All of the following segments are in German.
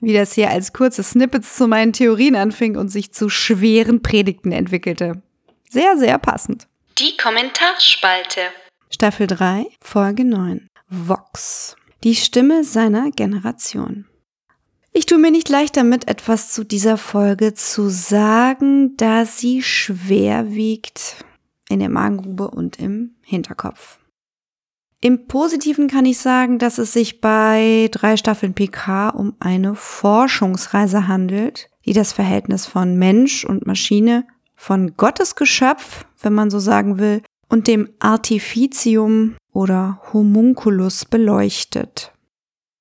wie das hier als kurze Snippets zu meinen Theorien anfing und sich zu schweren Predigten entwickelte. Sehr, sehr passend. Die Kommentarspalte. Staffel 3, Folge 9. Vox. Die Stimme seiner Generation. Ich tue mir nicht leicht damit, etwas zu dieser Folge zu sagen, da sie schwer wiegt in der Magengrube und im Hinterkopf. Im Positiven kann ich sagen, dass es sich bei drei Staffeln PK um eine Forschungsreise handelt, die das Verhältnis von Mensch und Maschine, von Gottes Geschöpf, wenn man so sagen will, und dem Artificium oder Homunculus beleuchtet.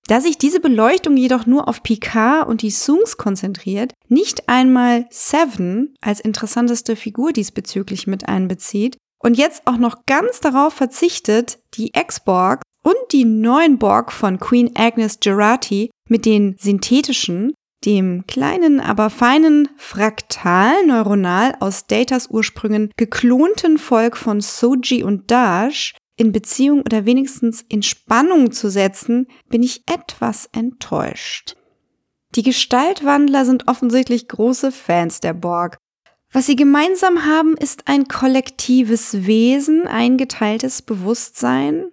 Da sich diese Beleuchtung jedoch nur auf Picard und die Soongs konzentriert, nicht einmal Seven als interessanteste Figur diesbezüglich mit einbezieht, und jetzt auch noch ganz darauf verzichtet, die Ex-Borg und die neuen Borg von Queen Agnes Gerati mit den synthetischen, dem kleinen, aber feinen fraktal neuronal aus Datas Ursprüngen geklonten Volk von Soji und Dash in Beziehung oder wenigstens in Spannung zu setzen, bin ich etwas enttäuscht. Die Gestaltwandler sind offensichtlich große Fans der Borg was sie gemeinsam haben, ist ein kollektives Wesen, ein geteiltes Bewusstsein.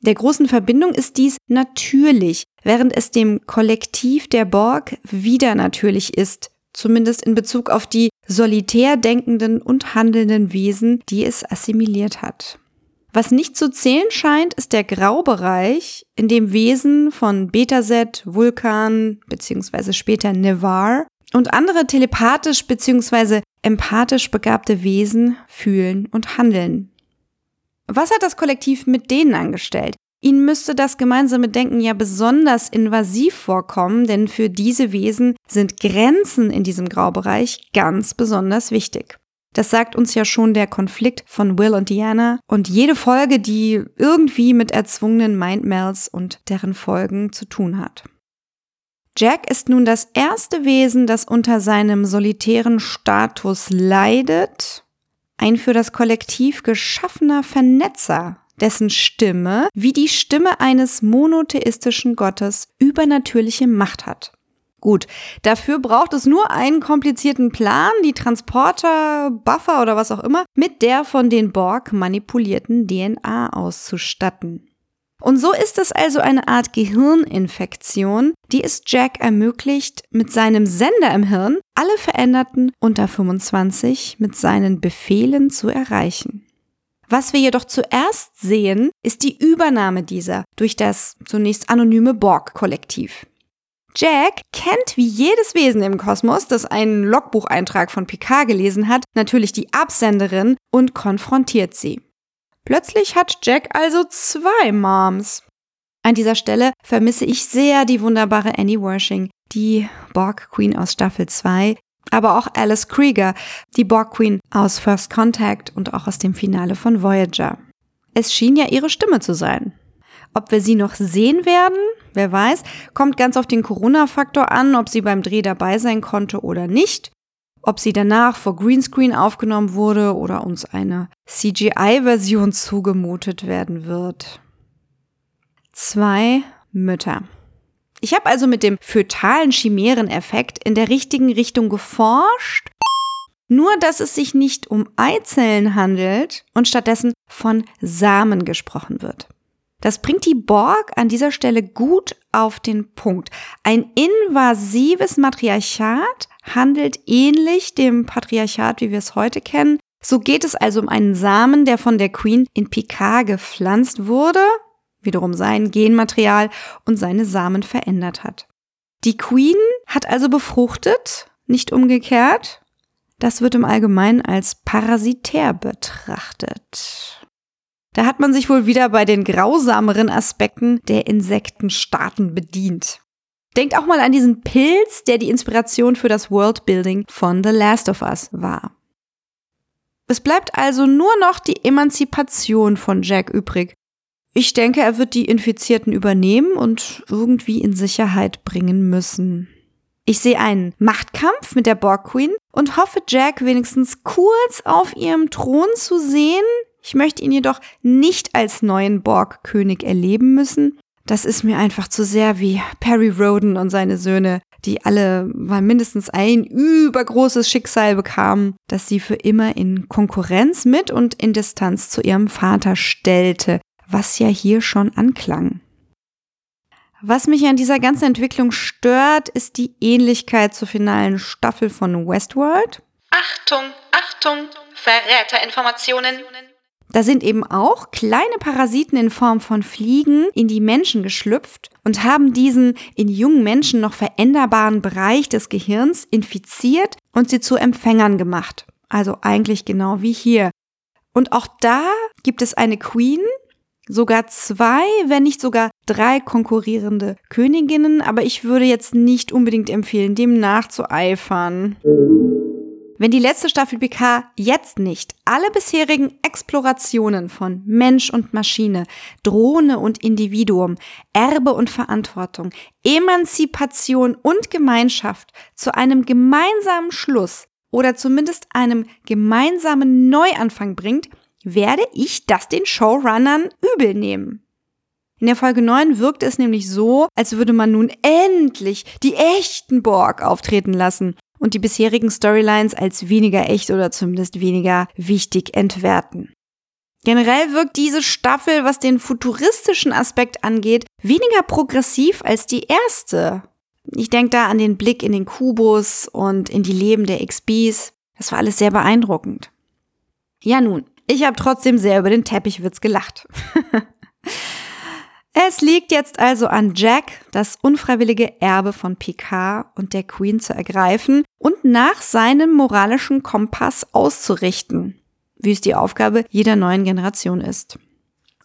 Der großen Verbindung ist dies natürlich, während es dem Kollektiv der Borg wieder natürlich ist, zumindest in Bezug auf die solitär denkenden und handelnden Wesen, die es assimiliert hat. Was nicht zu zählen scheint, ist der Graubereich, in dem Wesen von Betaset, Vulkan bzw. später Nevar und andere telepathisch bzw. empathisch begabte Wesen fühlen und handeln. Was hat das Kollektiv mit denen angestellt? Ihnen müsste das gemeinsame Denken ja besonders invasiv vorkommen, denn für diese Wesen sind Grenzen in diesem Graubereich ganz besonders wichtig. Das sagt uns ja schon der Konflikt von Will und Diana und jede Folge, die irgendwie mit erzwungenen Mindmelds und deren Folgen zu tun hat. Jack ist nun das erste Wesen, das unter seinem solitären Status leidet, ein für das Kollektiv geschaffener Vernetzer, dessen Stimme, wie die Stimme eines monotheistischen Gottes, übernatürliche Macht hat. Gut, dafür braucht es nur einen komplizierten Plan, die Transporter, Buffer oder was auch immer, mit der von den Borg manipulierten DNA auszustatten. Und so ist es also eine Art Gehirninfektion, die es Jack ermöglicht, mit seinem Sender im Hirn alle Veränderten unter 25 mit seinen Befehlen zu erreichen. Was wir jedoch zuerst sehen, ist die Übernahme dieser durch das zunächst anonyme Borg-Kollektiv. Jack kennt wie jedes Wesen im Kosmos, das einen Logbucheintrag von Picard gelesen hat, natürlich die Absenderin und konfrontiert sie. Plötzlich hat Jack also zwei Moms. An dieser Stelle vermisse ich sehr die wunderbare Annie Worshing, die Borg Queen aus Staffel 2, aber auch Alice Krieger, die Borg Queen aus First Contact und auch aus dem Finale von Voyager. Es schien ja ihre Stimme zu sein. Ob wir sie noch sehen werden, wer weiß, kommt ganz auf den Corona-Faktor an, ob sie beim Dreh dabei sein konnte oder nicht ob sie danach vor Greenscreen aufgenommen wurde oder uns eine CGI-Version zugemutet werden wird. Zwei Mütter. Ich habe also mit dem fötalen Chimäreneffekt in der richtigen Richtung geforscht, nur dass es sich nicht um Eizellen handelt und stattdessen von Samen gesprochen wird. Das bringt die Borg an dieser Stelle gut auf den Punkt. Ein invasives Matriarchat handelt ähnlich dem Patriarchat, wie wir es heute kennen. So geht es also um einen Samen, der von der Queen in Picard gepflanzt wurde, wiederum sein Genmaterial und seine Samen verändert hat. Die Queen hat also befruchtet, nicht umgekehrt. Das wird im Allgemeinen als parasitär betrachtet. Da hat man sich wohl wieder bei den grausameren Aspekten der Insektenstaaten bedient. Denkt auch mal an diesen Pilz, der die Inspiration für das Worldbuilding von The Last of Us war. Es bleibt also nur noch die Emanzipation von Jack übrig. Ich denke, er wird die Infizierten übernehmen und irgendwie in Sicherheit bringen müssen. Ich sehe einen Machtkampf mit der Borg Queen und hoffe, Jack wenigstens kurz auf ihrem Thron zu sehen. Ich möchte ihn jedoch nicht als neuen Borg-König erleben müssen, Das ist mir einfach zu sehr wie Perry Roden und seine Söhne, die alle mal mindestens ein übergroßes Schicksal bekamen, das sie für immer in Konkurrenz mit und in Distanz zu ihrem Vater stellte, was ja hier schon anklang. Was mich an dieser ganzen Entwicklung stört, ist die Ähnlichkeit zur finalen Staffel von Westworld. Achtung, Achtung, Verräterinformationen. Da sind eben auch kleine Parasiten in Form von Fliegen in die Menschen geschlüpft und haben diesen in jungen Menschen noch veränderbaren Bereich des Gehirns infiziert und sie zu Empfängern gemacht. Also eigentlich genau wie hier. Und auch da gibt es eine Queen, sogar zwei, wenn nicht sogar drei konkurrierende Königinnen, aber ich würde jetzt nicht unbedingt empfehlen, dem nachzueifern. Wenn die letzte Staffel PK jetzt nicht alle bisherigen Explorationen von Mensch und Maschine, Drohne und Individuum, Erbe und Verantwortung, Emanzipation und Gemeinschaft zu einem gemeinsamen Schluss oder zumindest einem gemeinsamen Neuanfang bringt, werde ich das den Showrunnern übel nehmen. In der Folge 9 wirkt es nämlich so, als würde man nun endlich die echten Borg auftreten lassen und die bisherigen Storylines als weniger echt oder zumindest weniger wichtig entwerten. Generell wirkt diese Staffel, was den futuristischen Aspekt angeht, weniger progressiv als die erste. Ich denke da an den Blick in den Kubus und in die Leben der XBs. Das war alles sehr beeindruckend. Ja nun, ich habe trotzdem sehr über den Teppichwitz gelacht. Es liegt jetzt also an Jack, das unfreiwillige Erbe von Picard und der Queen zu ergreifen und nach seinem moralischen Kompass auszurichten, wie es die Aufgabe jeder neuen Generation ist.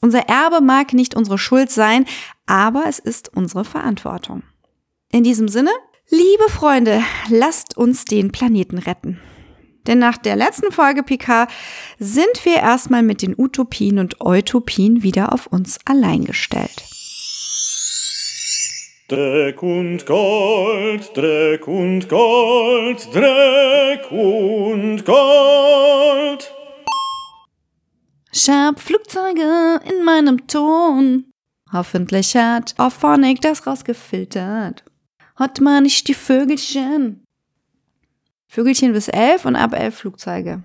Unser Erbe mag nicht unsere Schuld sein, aber es ist unsere Verantwortung. In diesem Sinne, liebe Freunde, lasst uns den Planeten retten. Denn nach der letzten Folge PK sind wir erstmal mit den Utopien und Utopien wieder auf uns allein gestellt. Dreck und Gold, Dreck und Gold, Dreck und Gold. Ich hab Flugzeuge in meinem Ton. Hoffentlich hat Auphonic das rausgefiltert. Hat man nicht die Vögelchen. Vögelchen bis elf und ab elf Flugzeuge.